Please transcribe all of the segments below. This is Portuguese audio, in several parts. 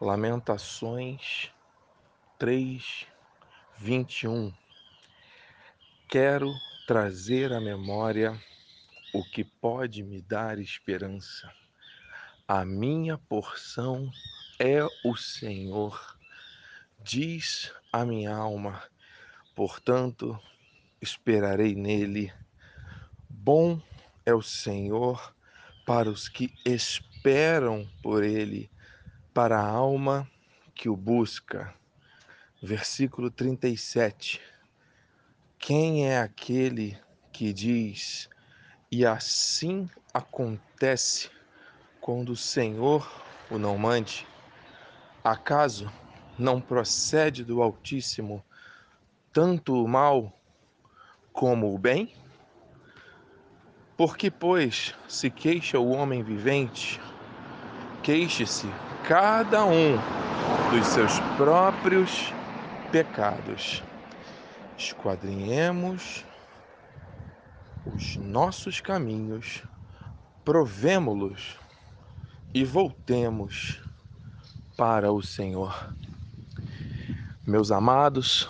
Lamentações 3, 21. Quero trazer à memória o que pode me dar esperança. A minha porção é o Senhor, diz a minha alma, portanto esperarei nele. Bom é o Senhor para os que esperam por ele para a alma que o busca. Versículo 37. Quem é aquele que diz, e assim acontece quando o Senhor o não mande? Acaso não procede do Altíssimo tanto o mal como o bem? Por que, pois, se queixa o homem vivente? Queixe-se cada um dos seus próprios pecados. Esquadrinhemos os nossos caminhos, provemo-los e voltemos para o Senhor. Meus amados,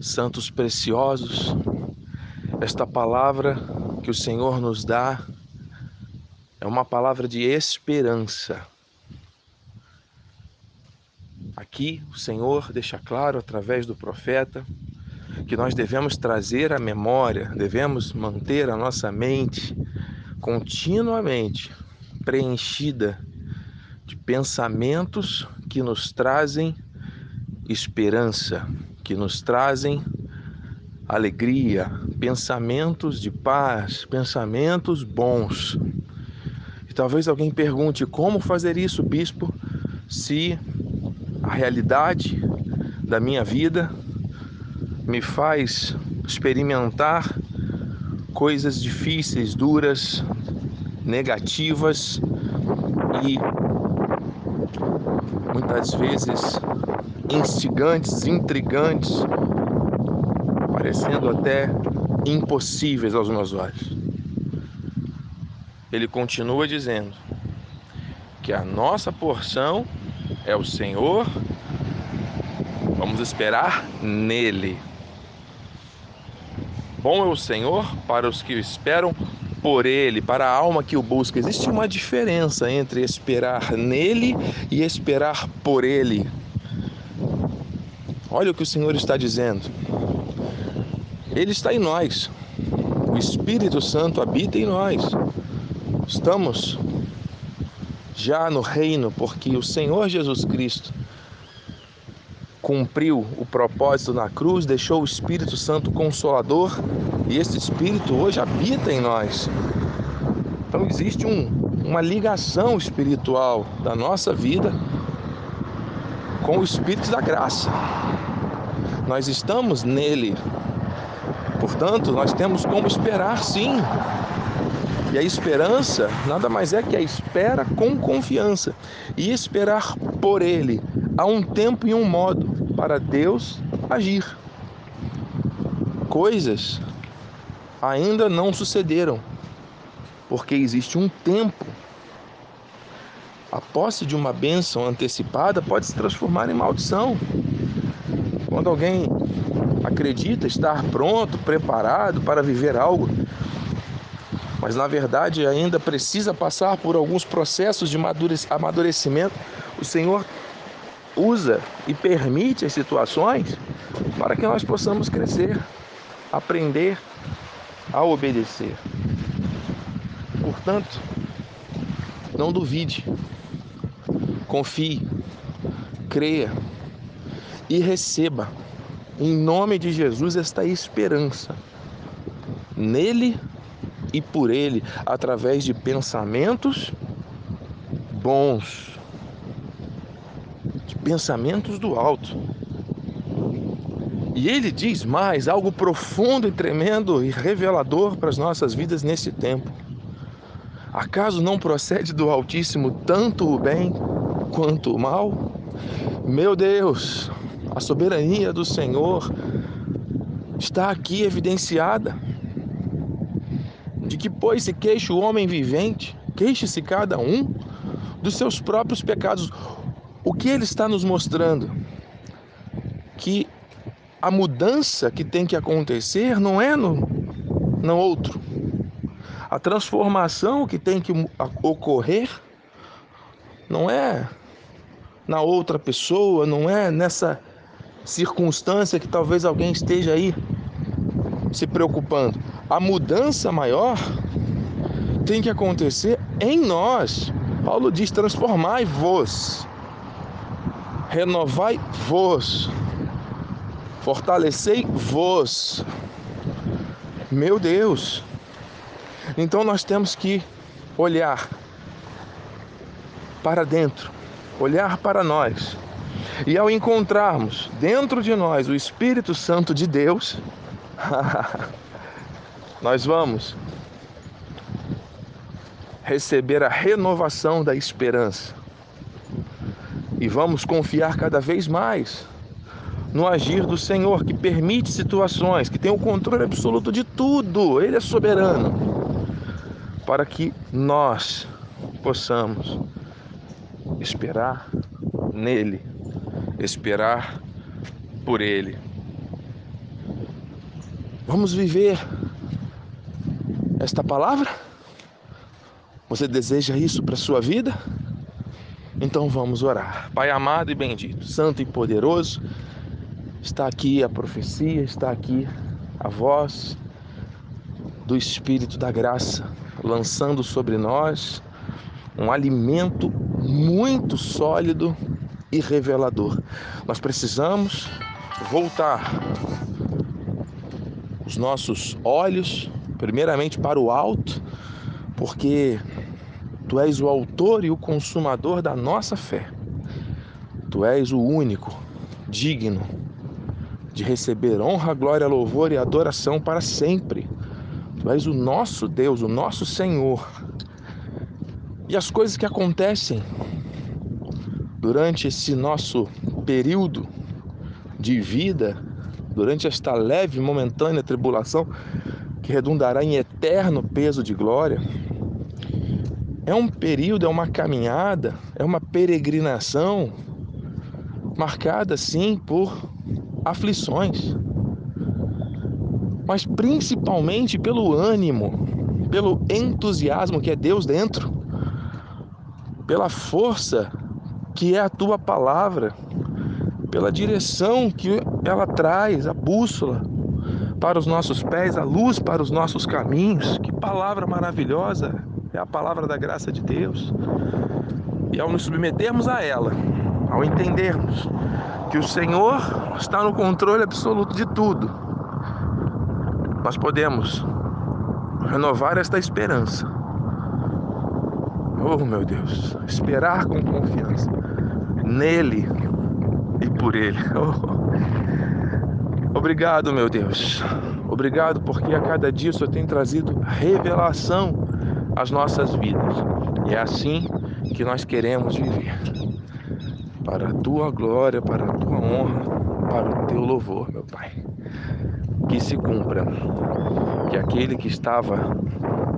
santos preciosos, esta palavra que o Senhor nos dá é uma palavra de esperança Aqui o Senhor deixa claro através do profeta que nós devemos trazer a memória, devemos manter a nossa mente continuamente preenchida de pensamentos que nos trazem esperança, que nos trazem alegria, pensamentos de paz, pensamentos bons. E talvez alguém pergunte como fazer isso, bispo, se a realidade da minha vida me faz experimentar coisas difíceis, duras, negativas e muitas vezes instigantes, intrigantes, parecendo até impossíveis aos meus olhos. Ele continua dizendo que a nossa porção é o Senhor. Vamos esperar nele. Bom é o Senhor para os que o esperam por ele, para a alma que o busca. Existe uma diferença entre esperar nele e esperar por ele. Olha o que o Senhor está dizendo. Ele está em nós. O Espírito Santo habita em nós. Estamos já no reino, porque o Senhor Jesus Cristo cumpriu o propósito na cruz, deixou o Espírito Santo consolador e esse Espírito hoje habita em nós. Então existe um, uma ligação espiritual da nossa vida com o Espírito da graça. Nós estamos nele. Portanto, nós temos como esperar sim e a esperança nada mais é que a espera com confiança e esperar por Ele a um tempo e um modo para Deus agir. Coisas ainda não sucederam, porque existe um tempo. A posse de uma bênção antecipada pode se transformar em maldição. Quando alguém acredita estar pronto, preparado para viver algo mas na verdade ainda precisa passar por alguns processos de amadurecimento. O Senhor usa e permite as situações para que nós possamos crescer, aprender a obedecer. Portanto, não duvide, confie, creia e receba, em nome de Jesus, esta esperança. Nele e por ele através de pensamentos bons, de pensamentos do alto. E ele diz mais, algo profundo e tremendo e revelador para as nossas vidas nesse tempo. Acaso não procede do Altíssimo tanto o bem quanto o mal? Meu Deus, a soberania do Senhor está aqui evidenciada de que, pois, se queixa o homem vivente, queixe-se cada um dos seus próprios pecados. O que ele está nos mostrando? Que a mudança que tem que acontecer não é no, no outro. A transformação que tem que ocorrer não é na outra pessoa, não é nessa circunstância que talvez alguém esteja aí se preocupando. A mudança maior tem que acontecer em nós. Paulo diz: transformai-vos, renovai-vos fortalecei-vos. Meu Deus! Então nós temos que olhar para dentro, olhar para nós. E ao encontrarmos dentro de nós o Espírito Santo de Deus, nós vamos receber a renovação da esperança. E vamos confiar cada vez mais no agir do Senhor, que permite situações, que tem o controle absoluto de tudo, Ele é soberano, para que nós possamos esperar nele, esperar por Ele. Vamos viver esta palavra? Você deseja isso para a sua vida? Então vamos orar. Pai amado e bendito, santo e poderoso, Está aqui a profecia, está aqui a voz do Espírito da Graça lançando sobre nós um alimento muito sólido e revelador. Nós precisamos voltar os nossos olhos, primeiramente para o alto, porque Tu és o autor e o consumador da nossa fé. Tu és o único digno de receber honra, glória, louvor e adoração para sempre. Tu és o nosso Deus, o nosso Senhor. E as coisas que acontecem durante esse nosso período de vida, durante esta leve momentânea tribulação que redundará em eterno peso de glória, é um período, é uma caminhada, é uma peregrinação marcada sim por aflições, mas principalmente pelo ânimo, pelo entusiasmo que é Deus dentro, pela força que é a tua palavra, pela direção que ela traz, a bússola para os nossos pés, a luz para os nossos caminhos. Que palavra maravilhosa! É a palavra da graça de Deus. E ao nos submetermos a ela, ao entendermos que o Senhor está no controle absoluto de tudo, nós podemos renovar esta esperança. Oh, meu Deus, esperar com confiança nele e por ele. Oh. Obrigado, meu Deus. Obrigado porque a cada dia o Senhor tem trazido revelação às nossas vidas. E é assim que nós queremos viver para a tua glória, para a tua honra, para o teu louvor, meu Pai. Que se cumpra que aquele que estava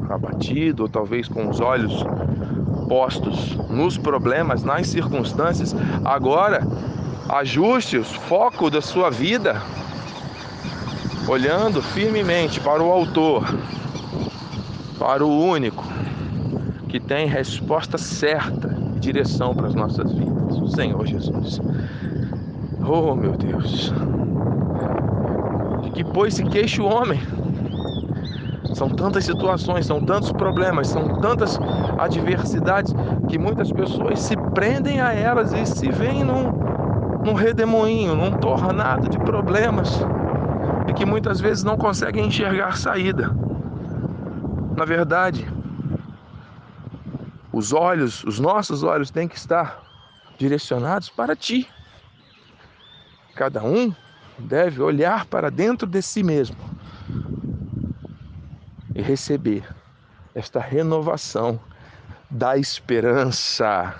abatido, ou talvez com os olhos postos nos problemas, nas circunstâncias, agora ajuste o foco da sua vida, olhando firmemente para o Autor, para o único que tem resposta certa e direção para as nossas vidas o Senhor Jesus. Oh, meu Deus. De que pois se queixa o homem? São tantas situações, são tantos problemas, são tantas adversidades que muitas pessoas se prendem a elas e se veem num, num redemoinho, num tornado de problemas e que muitas vezes não conseguem enxergar saída. Na verdade, os olhos, os nossos olhos têm que estar direcionados para ti. Cada um deve olhar para dentro de si mesmo e receber esta renovação da esperança.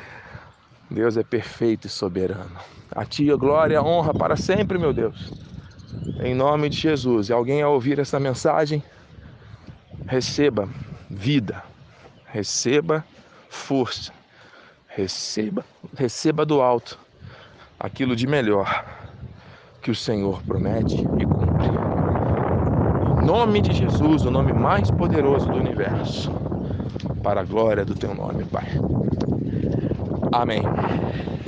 Deus é perfeito e soberano. A ti a glória a honra para sempre, meu Deus. Em nome de Jesus. E alguém ao ouvir essa mensagem, receba vida, receba força, Receba, receba do alto aquilo de melhor que o Senhor promete e cumpre. Em nome de Jesus, o nome mais poderoso do universo, para a glória do teu nome, Pai. Amém.